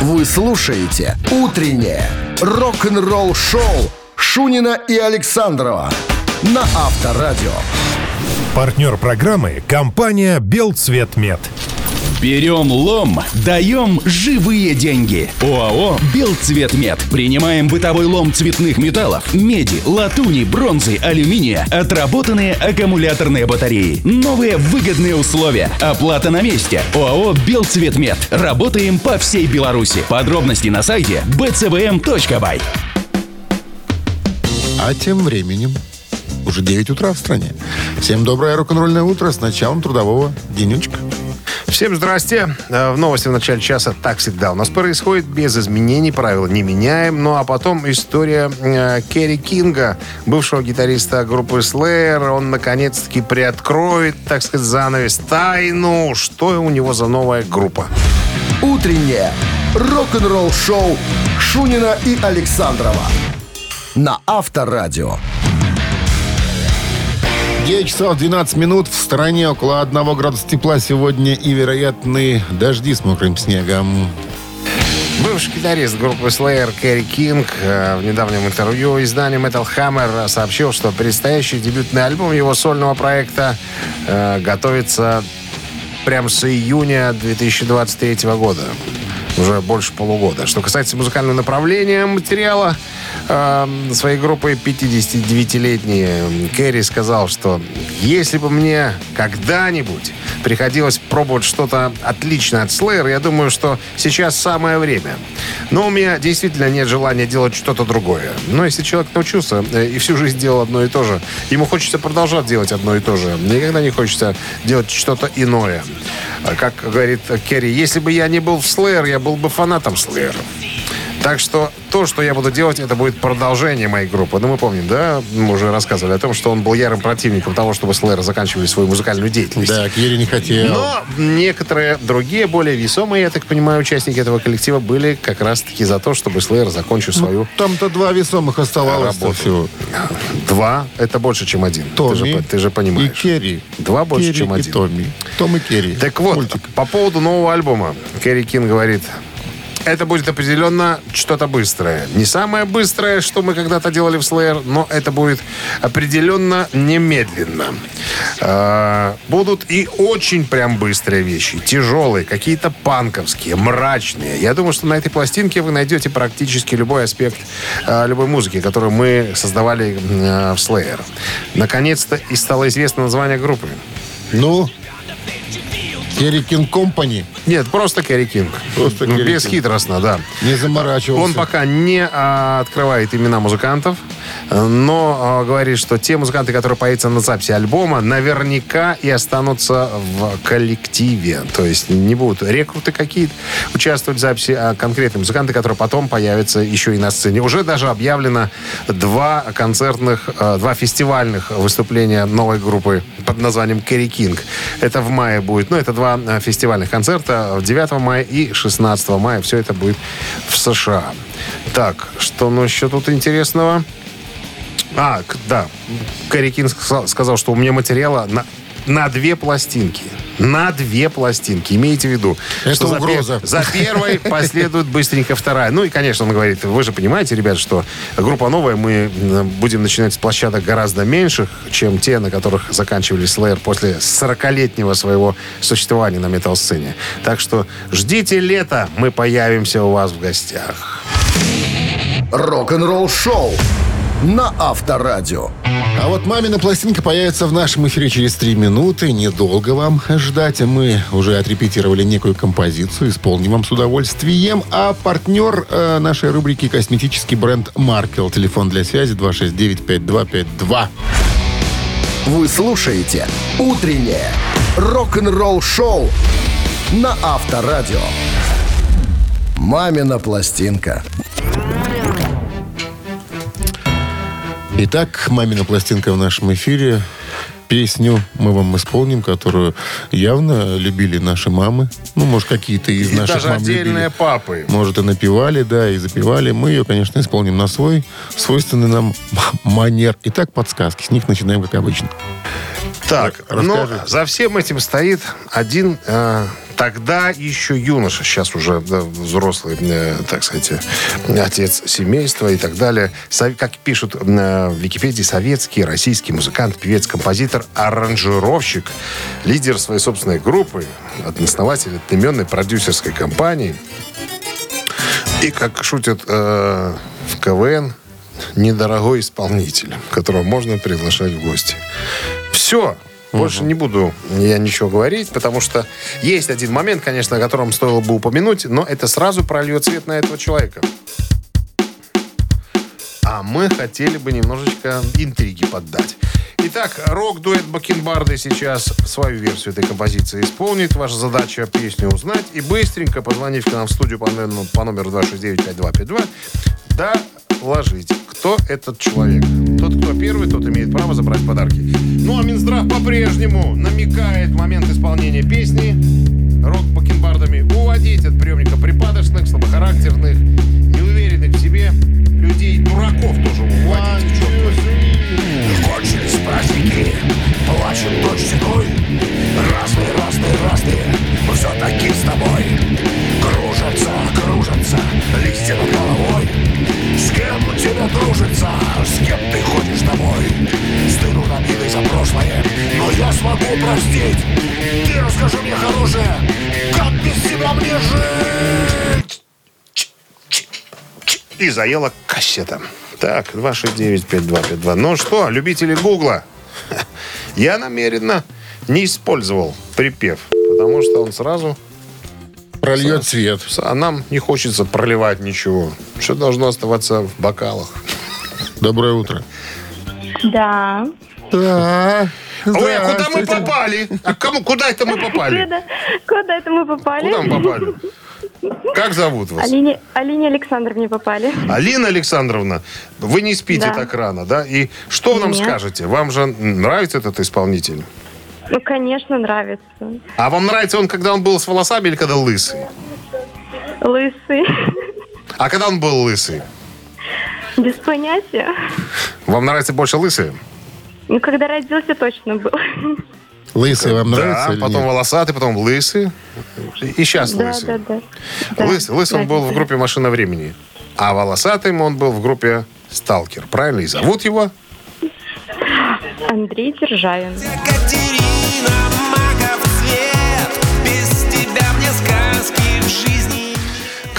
Вы слушаете «Утреннее рок-н-ролл-шоу» Шунина и Александрова на Авторадио.
Партнер программы – компания «Белцветмет».
Берем лом, даем живые деньги. ОАО «Белцветмет». Принимаем бытовой лом цветных металлов, меди, латуни, бронзы, алюминия, отработанные аккумуляторные батареи. Новые выгодные условия. Оплата на месте. ОАО «Белцветмет». Работаем по всей Беларуси. Подробности на сайте bcvm.by.
А тем временем уже 9 утра в стране. Всем доброе рок-н-ролльное утро с началом трудового денечка.
Всем здрасте. Э, В новости в начале часа так всегда у нас происходит без изменений, правила не меняем. Ну а потом история э, Керри Кинга, бывшего гитариста группы Slayer. Он наконец-таки приоткроет, так сказать, занавес тайну, что у него за новая группа.
«Утреннее рок-н-ролл-шоу» Шунина и Александрова на Авторадио.
9 часов 12 минут. В стороне около 1 градуса тепла сегодня и вероятны дожди с мокрым снегом.
Бывший гитарист группы Slayer Кэрри Кинг в недавнем интервью изданию Metal Hammer сообщил, что предстоящий дебютный альбом его сольного проекта э, готовится прямо с июня 2023 года. Уже больше полугода. Что касается музыкального направления материала, э, своей группы 59-летний Кэрри сказал, что если бы мне когда-нибудь приходилось пробовать что-то отличное от Slayer, я думаю, что сейчас самое время. Но у меня действительно нет желания делать что-то другое. Но если человек научился э, и всю жизнь делал одно и то же, ему хочется продолжать делать одно и то же. Никогда не хочется делать что-то иное. А Как говорит Керри, если бы я не был в Slayer, я был бы фанатом Slayer. Так что то, что я буду делать, это будет продолжение моей группы. Ну, мы помним, да, мы уже рассказывали о том, что он был ярым противником того, чтобы Slayer заканчивали свою музыкальную деятельность.
Да, Керри не хотел.
Но некоторые другие, более весомые, я так понимаю, участники этого коллектива были как раз-таки за то, чтобы Slayer закончил свою
Там-то два весомых оставалось
работу.
всего.
Два. Это больше, чем один. Ты
Томми
же, ты же
и
понимаешь.
Керри.
Два больше,
Керри
чем
и
один.
Томми. Том и Керри.
Так вот,
Мультик.
по поводу нового альбома. Керри Кинг говорит, это будет определенно что-то быстрое. Не самое быстрое, что мы когда-то делали в Slayer, но это будет определенно не медленно. А, будут и очень прям быстрые вещи. Тяжелые, какие-то панковские, мрачные. Я думаю, что на этой пластинке вы найдете практически любой аспект а, любой музыки, которую мы создавали а, в Slayer. Наконец-то и стало известно название группы.
Ну, Керри Кинг Компани.
Нет, просто Керри Кинг.
Просто Керри
Бесхитростно, да.
Не заморачивался.
Он пока не а, открывает имена музыкантов, но а, говорит, что те музыканты, которые появятся на записи альбома, наверняка и останутся в коллективе. То есть не будут рекруты какие-то участвовать в записи, а конкретные музыканты, которые потом появятся еще и на сцене. Уже даже объявлено два концертных, э, два фестивальных выступления новой группы под названием Керри Кинг. Это в мае будет. Ну, это два э, фестивальных концерта 9 мая и 16 мая. Все это будет в США. Так, что ну еще тут интересного? А, да. Кэрри Кинг сказал, что у меня материала на, на две пластинки. На две пластинки. Имейте в виду.
Это
что за
угроза.
За, первой последует быстренько вторая. Ну и, конечно, он говорит, вы же понимаете, ребят, что группа новая, мы м, будем начинать с площадок гораздо меньших, чем те, на которых заканчивали Slayer после 40-летнего своего существования на метал-сцене. Так что ждите лета, мы появимся у вас в гостях.
Рок-н-ролл шоу на Авторадио.
А вот мамина пластинка появится в нашем эфире через три минуты. Недолго вам ждать. Мы уже отрепетировали некую композицию. Исполним вам с удовольствием. А партнер э, нашей рубрики косметический бренд Маркел. Телефон для связи 269-5252.
Вы слушаете «Утреннее рок-н-ролл шоу» на Авторадио. «Мамина пластинка».
Итак, мамина пластинка в нашем эфире. Песню мы вам исполним, которую явно любили наши мамы. Ну, может, какие-то из
И
наших
даже
мам
отдельные
любили.
папы.
Может, и напевали, да, и запевали. Мы ее, конечно, исполним на свой, свойственный нам манер. Итак, подсказки. С них начинаем, как обычно.
Так,
Расскажи.
но за всем этим стоит один э, тогда еще юноша, сейчас уже да, взрослый, э, так сказать, э, отец семейства и так далее. Сов- Как пишут э, в Википедии, советский, российский музыкант, певец, композитор, аранжировщик, лидер своей собственной группы, основатель одноименной продюсерской компании. И, как шутят э, в КВН, недорогой исполнитель, которого можно приглашать в гости. Все. Больше не буду я ничего говорить, потому что есть один момент, конечно, о котором стоило бы упомянуть, но это сразу прольет свет на этого человека. А мы хотели бы немножечко интриги поддать. Итак, рок-дуэт Бакенбарды сейчас свою версию этой композиции исполнит. Ваша задача песню узнать и быстренько позвонить к нам в студию по номеру, по номеру 269-5252 доложить, кто этот человек. Тот, кто первый, тот имеет право забрать подарки. Ну, а Минздрав по-прежнему намекает момент исполнения песни рок Бакенбардами уводить от приемника припадочных, слабохарактерных, неуверенных в себе людей, дураков тоже уводить.
Кончились праздники, плачет дождь седой. Разные, разные, разные, но все таки с тобой. Кружатся, кружатся С кем ты ходишь домой Стыну обидой за прошлое Но я смогу простить Ты расскажи мне, хорошее Как без тебя мне жить
И заела кассета. Так, 269-5252. Ну что, любители Гугла, я намеренно не использовал припев, потому что он сразу...
Прольет свет.
А нам не хочется проливать ничего. Все должно оставаться в бокалах.
Доброе утро.
Да.
Да.
Ой, а куда мы попали? А кому, куда это мы попали?
Куда, куда это мы попали?
Куда мы попали? Как зовут вас?
Алине, Алине Александровне попали.
Алина Александровна, вы не спите
Да.
так рано, да? И что вы нам
Нет.
скажете? Вам же нравится этот исполнитель?
Ну, конечно, нравится.
А вам нравится он, когда он был с волосами или когда лысый?
Лысый.
А когда он был лысый?
Без понятия.
Вам нравится больше лысый?
Ну, когда родился, точно был.
Лысый вам нравится
Да,
или
потом
нет?
волосатый, потом лысый. И сейчас
Да,
лысый.
да, да. Да,
Лысый, лысый он был в группе «Машина времени». А волосатым он был в группе «Сталкер». Правильно? И зовут его?
Андрей Державин.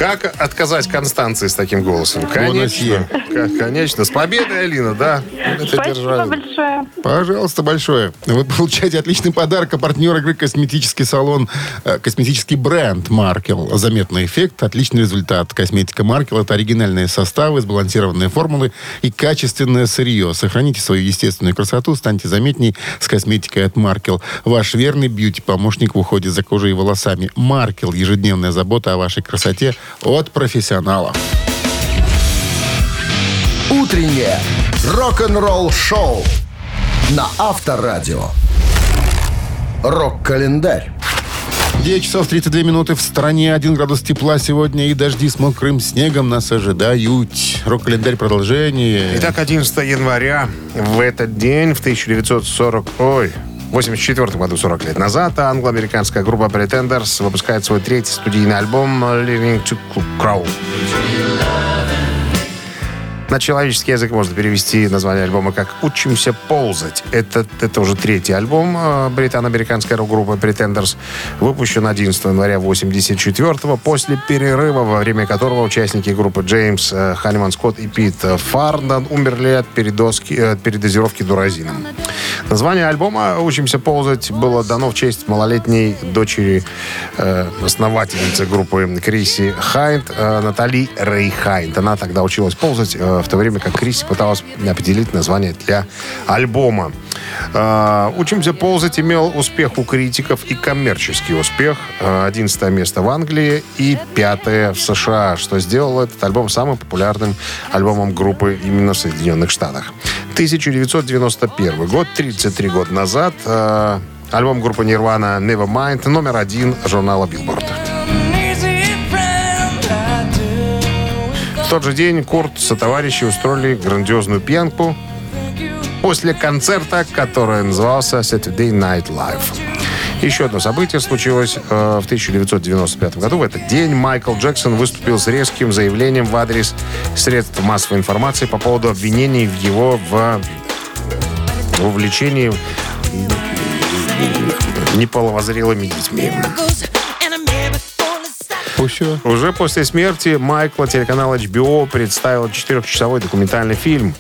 Как отказать Констанции с таким голосом? Конечно. К- Конечно. С победой, Алина, да. Это
Спасибо большое.
Пожалуйста, большое. Вы получаете отличный подарок. А партнер игры косметический салон, э, косметический бренд Маркел. Заметный эффект, отличный результат. Косметика Маркел – это оригинальные составы, сбалансированные формулы и качественное сырье. Сохраните свою естественную красоту, станьте заметней с косметикой от Маркел. Ваш верный бьюти-помощник в уходе за кожей и волосами. Маркел – ежедневная забота о вашей красоте от профессионалов.
Утреннее рок-н-ролл-шоу на Авторадио. Рок-календарь.
9 часов 32 минуты в стране, 1 градус тепла сегодня и дожди с мокрым снегом нас ожидают. Рок-календарь продолжение.
Итак, 11 января в этот день, в 1940... Ой, 84 году, 40 лет назад, англо-американская группа Pretenders выпускает свой третий студийный альбом «Living to Crow». На человеческий язык можно перевести название альбома как «Учимся ползать». Это, это уже третий альбом э, британо-американской рок-группы Pretenders, выпущен 11 января 84 после перерыва, во время которого участники группы Джеймс э, Ханиман Скотт и Пит Фарнан умерли от передозки- э, от передозировки дуразином. Название альбома «Учимся ползать» было дано в честь малолетней дочери основательницы группы Криси Хайнт, э, Натали Рэй Хайнт. Она тогда училась ползать, в то время как Криси пыталась определить название для альбома. Э, «Учимся ползать» имел успех у критиков и коммерческий успех. Э, 11 место в Англии и пятое в США, что сделало этот альбом самым популярным альбомом группы именно в Соединенных Штатах. 1991 год, 33 года назад, э, альбом группы Nirvana Nevermind номер один журнала Billboard. Тот же день Курт со товарищи устроили грандиозную пьянку после концерта, который назывался Saturday Night Live. Еще одно событие случилось э, в 1995 году. В этот день Майкл Джексон выступил с резким заявлением в адрес средств массовой информации по поводу обвинений в его в увлечении неполовозрелыми детьми. Уже после смерти Майкла телеканал HBO представил четырехчасовой документальный фильм,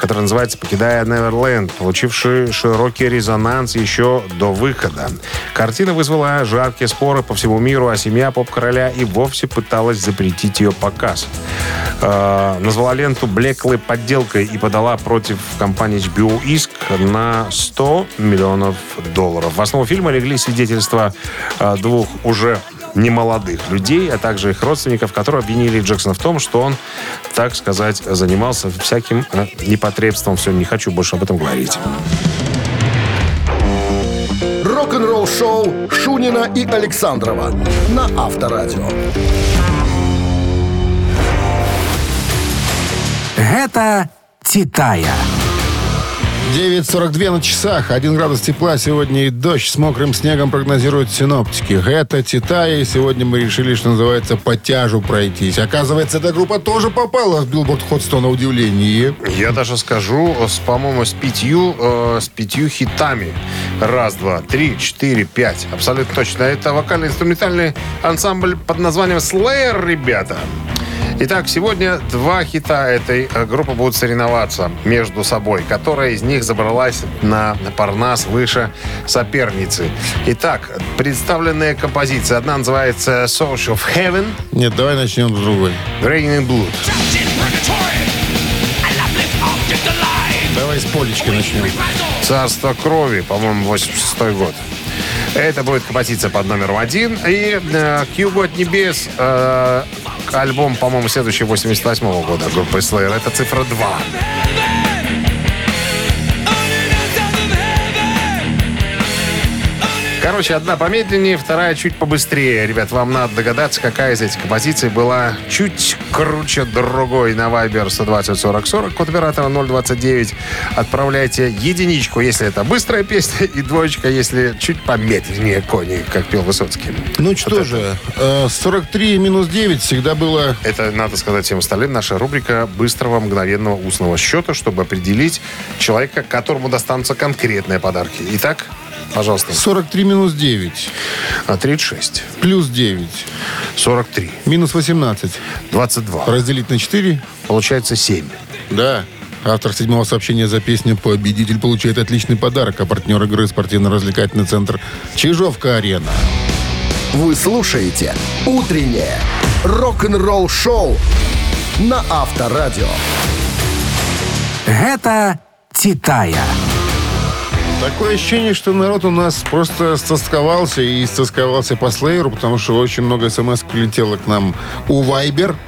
который называется «Покидая Неверленд», получивший широкий резонанс еще до выхода. Картина вызвала жаркие споры по всему миру, а семья поп-короля и вовсе пыталась запретить ее показ. Э, назвала ленту блеклой подделкой и подала против компании HBO иск на 100 миллионов долларов. В основу фильма легли свидетельства э, двух уже немолодых людей, а также их родственников, которые обвинили Джексона в том, что он, так сказать, занимался всяким э, непотребством. Все, не хочу больше об этом говорить.
Рок-н-ролл-шоу Шунина и Александрова на Авторадио.
Гэта Титая.
9.42 на часах. 1 градус тепла сегодня и дождь с мокрым снегом прогнозируют синоптики. Это Титая, и сегодня мы решили, что называется, по тяжу пройтись. Оказывается, эта группа тоже попала в Billboard Hot 100 на удивление.
Я даже скажу, с, по-моему, с пятью, э, с пятью хитами. Раз, два, три, четыре, пять. Абсолютно точно. Это вокально-инструментальный ансамбль под названием Slayer, ребята. Итак, сегодня два хита этой э, группы будут соревноваться между собой. Которая из них забралась на Парнас выше соперницы. Итак, представленные композиции. Одна называется Source of Heaven,
Нет, давай начнем с другой.
Raining Blood.
Давай с полечки начнем.
Царство крови, по-моему, 86 год. Это будет композиция под номером один. И э, Кьюбо от небес. э, альбом, по-моему, следующий 88 года группы Slayer. Это цифра 2. Короче, одна помедленнее, вторая чуть побыстрее. Ребят, вам надо догадаться, какая из этих композиций была чуть круче другой на Viber 120 40 40, код оператора 029. Отправляйте единичку, если это быстрая песня, и двоечка, если чуть помедленнее кони, как пел Высоцкий.
Ну что же, э, 43 минус 9 всегда было...
Это, надо сказать всем остальным, наша рубрика быстрого мгновенного устного счета, чтобы определить человека, которому достанутся конкретные подарки. Итак, пожалуйста.
43 минус 9.
А 36.
Плюс 9.
43.
Минус 18.
22.
Разделить на 4.
Получается 7.
Да. Автор седьмого сообщения за песню «Победитель» получает отличный подарок, а партнер игры спортивно-развлекательный центр «Чижовка-арена».
Вы слушаете «Утреннее рок-н-ролл-шоу» на Авторадио.
Гэта Титая.
Такое ощущение, что народ у нас просто стосковался и стосковался по слееру, потому что очень много смс прилетело к нам у Вайбер.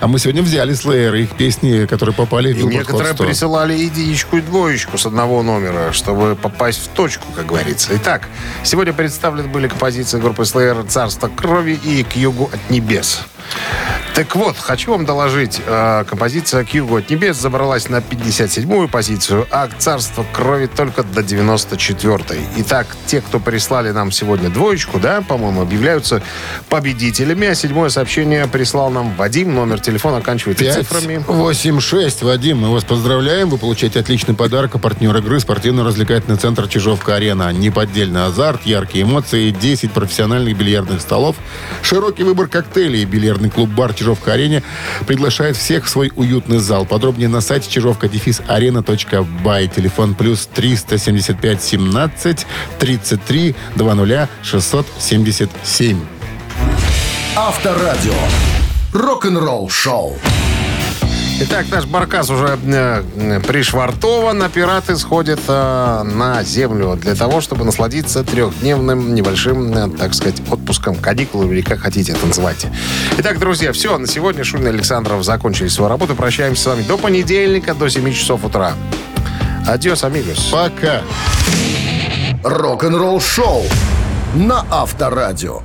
А мы сегодня взяли слеер, их песни, которые попали в Hot
некоторые
100.
присылали единичку и двоечку с одного номера, чтобы попасть в точку, как говорится. Итак, сегодня представлены были композиции группы Slayer «Царство крови» и «К югу от небес». Так вот, хочу вам доложить, э, композиция «К югу от небес» забралась на 57-ю позицию, а «Царство крови» только до 94-й. Итак, те, кто прислали нам сегодня двоечку, да, по-моему, объявляются победителями. А седьмое сообщение прислал нам Вадим. Номер телефона оканчивается
5,
цифрами.
8, 6. Вадим, мы вас поздравляем. Вы получаете отличный подарок. А партнер игры спортивно-развлекательный центр «Чижовка-арена». Неподдельный азарт, яркие эмоции, 10 профессиональных бильярдных столов, широкий выбор коктейлей. Бильярдный клуб-бар «Чижовка-арене» приглашает всех в свой уютный зал. Подробнее на сайте чижовка-арена.бай. Телефон плюс 375 17 33 20 677.
Авторадио. Рок-н-ролл-шоу.
Итак, наш баркас уже э, э, пришвартован, а пираты сходят э, на землю для того, чтобы насладиться трехдневным небольшим, э, так сказать, отпуском, каникулами или как хотите это называйте. Итак, друзья, все, на сегодня Шунин Александров закончили свою работу. Прощаемся с вами до понедельника, до 7 часов утра. Адьос, амигос.
Пока.
Рок-н-ролл-шоу на Авторадио.